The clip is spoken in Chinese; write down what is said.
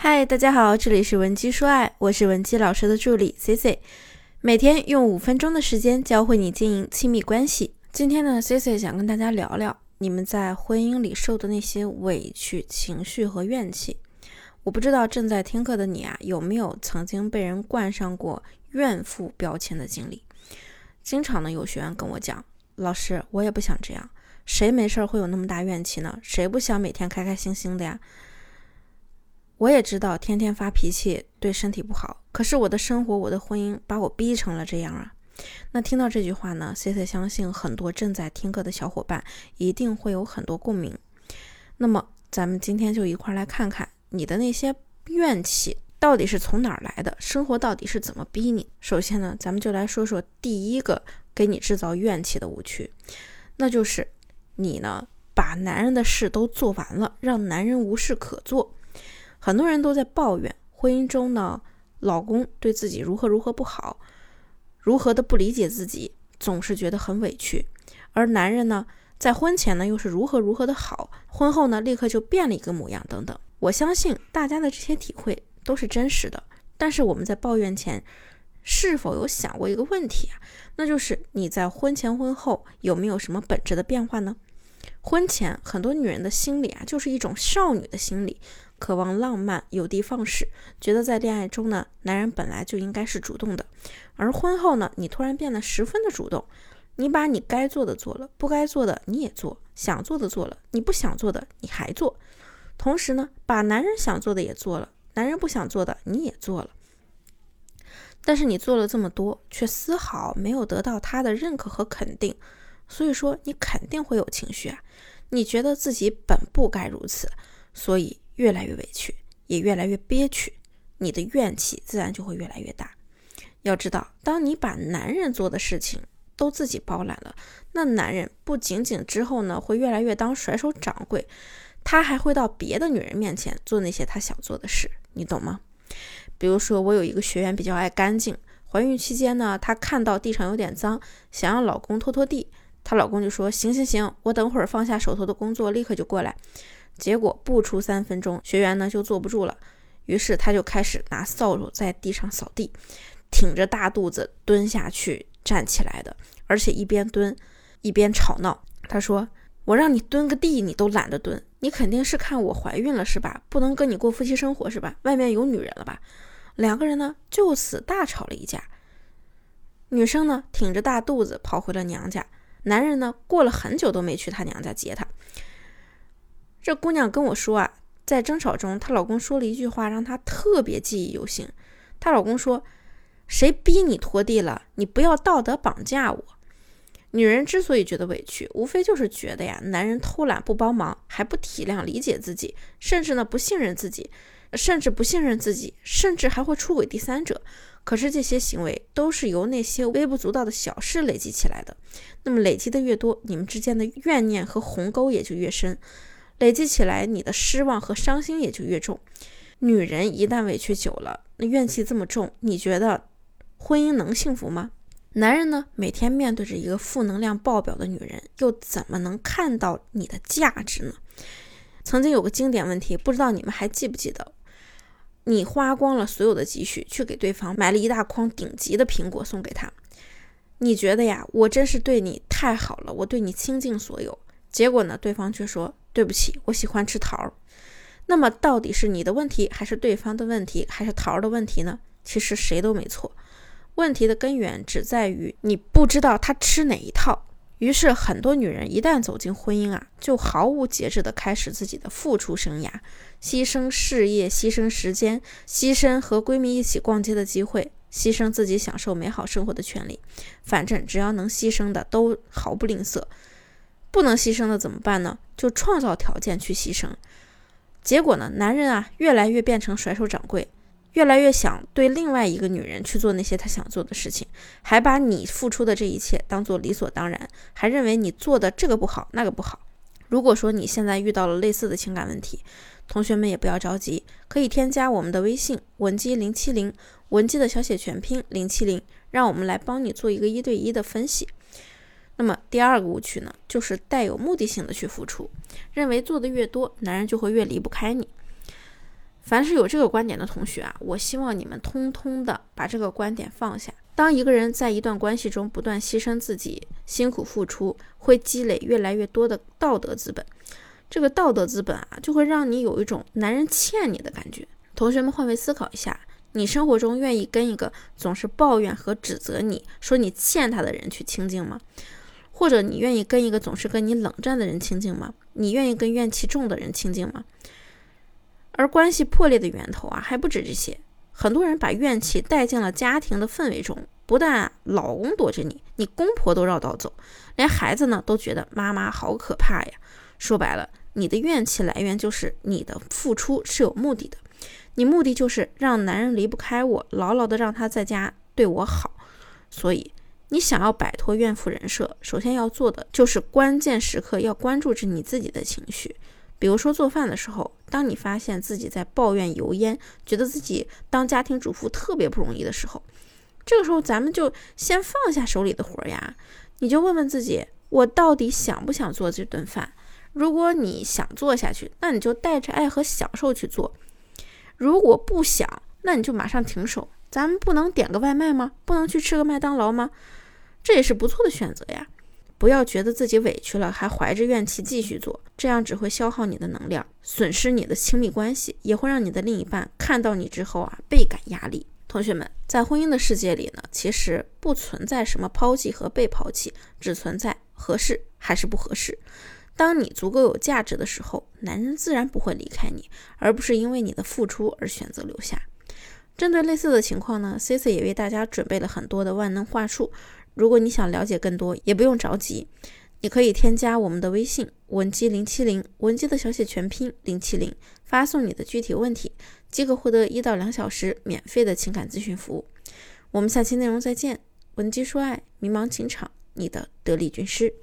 嗨，大家好，这里是文姬说爱，我是文姬老师的助理 C C，每天用五分钟的时间教会你经营亲密关系。今天呢，C C 想跟大家聊聊你们在婚姻里受的那些委屈、情绪和怨气。我不知道正在听课的你啊，有没有曾经被人冠上过怨妇标签的经历？经常呢，有学员跟我讲，老师，我也不想这样，谁没事儿会有那么大怨气呢？谁不想每天开开心心的呀？我也知道天天发脾气对身体不好，可是我的生活、我的婚姻把我逼成了这样啊。那听到这句话呢，C C 相信很多正在听课的小伙伴一定会有很多共鸣。那么咱们今天就一块来看看你的那些怨气到底是从哪儿来的，生活到底是怎么逼你。首先呢，咱们就来说说第一个给你制造怨气的误区，那就是你呢把男人的事都做完了，让男人无事可做。很多人都在抱怨婚姻中呢，老公对自己如何如何不好，如何的不理解自己，总是觉得很委屈。而男人呢，在婚前呢又是如何如何的好，婚后呢立刻就变了一个模样等等。我相信大家的这些体会都是真实的。但是我们在抱怨前，是否有想过一个问题啊？那就是你在婚前婚后有没有什么本质的变化呢？婚前很多女人的心理啊，就是一种少女的心理。渴望浪漫，有的放矢，觉得在恋爱中呢，男人本来就应该是主动的，而婚后呢，你突然变得十分的主动，你把你该做的做了，不该做的你也做，想做的做了，你不想做的你还做，同时呢，把男人想做的也做了，男人不想做的你也做了，但是你做了这么多，却丝毫没有得到他的认可和肯定，所以说你肯定会有情绪啊，你觉得自己本不该如此，所以。越来越委屈，也越来越憋屈，你的怨气自然就会越来越大。要知道，当你把男人做的事情都自己包揽了，那男人不仅仅之后呢会越来越当甩手掌柜，他还会到别的女人面前做那些他想做的事，你懂吗？比如说，我有一个学员比较爱干净，怀孕期间呢，她看到地上有点脏，想让老公拖拖地，她老公就说：行行行，我等会儿放下手头的工作，立刻就过来。结果不出三分钟，学员呢就坐不住了，于是他就开始拿扫帚在地上扫地，挺着大肚子蹲下去站起来的，而且一边蹲一边吵闹。他说：“我让你蹲个地，你都懒得蹲，你肯定是看我怀孕了是吧？不能跟你过夫妻生活是吧？外面有女人了吧？”两个人呢就此大吵了一架。女生呢挺着大肚子跑回了娘家，男人呢过了很久都没去她娘家接她。这姑娘跟我说啊，在争吵中，她老公说了一句话，让她特别记忆犹新。她老公说：“谁逼你拖地了？你不要道德绑架我。”女人之所以觉得委屈，无非就是觉得呀，男人偷懒不帮忙，还不体谅理解自己，甚至呢不信任自己，甚至不信任自己，甚至还会出轨第三者。可是这些行为都是由那些微不足道的小事累积起来的。那么累积的越多，你们之间的怨念和鸿沟也就越深。累积起来，你的失望和伤心也就越重。女人一旦委屈久了，那怨气这么重，你觉得婚姻能幸福吗？男人呢，每天面对着一个负能量爆表的女人，又怎么能看到你的价值呢？曾经有个经典问题，不知道你们还记不记得？你花光了所有的积蓄，去给对方买了一大筐顶级的苹果送给他，你觉得呀，我真是对你太好了，我对你倾尽所有。结果呢，对方却说。对不起，我喜欢吃桃儿。那么到底是你的问题，还是对方的问题，还是桃儿的问题呢？其实谁都没错。问题的根源只在于你不知道他吃哪一套。于是很多女人一旦走进婚姻啊，就毫无节制地开始自己的付出生涯，牺牲事业，牺牲时间，牺牲和闺蜜一起逛街的机会，牺牲自己享受美好生活的权利。反正只要能牺牲的，都毫不吝啬。不能牺牲的怎么办呢？就创造条件去牺牲。结果呢，男人啊越来越变成甩手掌柜，越来越想对另外一个女人去做那些他想做的事情，还把你付出的这一切当做理所当然，还认为你做的这个不好那个不好。如果说你现在遇到了类似的情感问题，同学们也不要着急，可以添加我们的微信文姬零七零，文姬的小写全拼零七零，让我们来帮你做一个一对一的分析。那么第二个误区呢，就是带有目的性的去付出，认为做的越多，男人就会越离不开你。凡是有这个观点的同学啊，我希望你们通通的把这个观点放下。当一个人在一段关系中不断牺牲自己、辛苦付出，会积累越来越多的道德资本。这个道德资本啊，就会让你有一种男人欠你的感觉。同学们换位思考一下，你生活中愿意跟一个总是抱怨和指责你说你欠他的人去亲近吗？或者你愿意跟一个总是跟你冷战的人亲近吗？你愿意跟怨气重的人亲近吗？而关系破裂的源头啊，还不止这些。很多人把怨气带进了家庭的氛围中，不但老公躲着你，你公婆都绕道走，连孩子呢都觉得妈妈好可怕呀。说白了，你的怨气来源就是你的付出是有目的的，你目的就是让男人离不开我，牢牢的让他在家对我好。所以，你想要摆脱怨妇人设，首先要做的就是关键时刻要关注着你自己的情绪。比如说做饭的时候，当你发现自己在抱怨油烟，觉得自己当家庭主妇特别不容易的时候，这个时候咱们就先放下手里的活呀，你就问问自己，我到底想不想做这顿饭？如果你想做下去，那你就带着爱和享受去做；如果不想，那你就马上停手。咱们不能点个外卖吗？不能去吃个麦当劳吗？这也是不错的选择呀。不要觉得自己委屈了，还怀着怨气继续做，这样只会消耗你的能量，损失你的亲密关系，也会让你的另一半看到你之后啊倍感压力。同学们，在婚姻的世界里呢，其实不存在什么抛弃和被抛弃，只存在合适还是不合适。当你足够有价值的时候，男人自然不会离开你，而不是因为你的付出而选择留下。针对类似的情况呢，Cici 也为大家准备了很多的万能话术。如果你想了解更多，也不用着急，你可以添加我们的微信文姬零七零，文姬的小写全拼零七零，发送你的具体问题，即可获得一到两小时免费的情感咨询服务。我们下期内容再见，文姬说爱，迷茫情场，你的得力军师。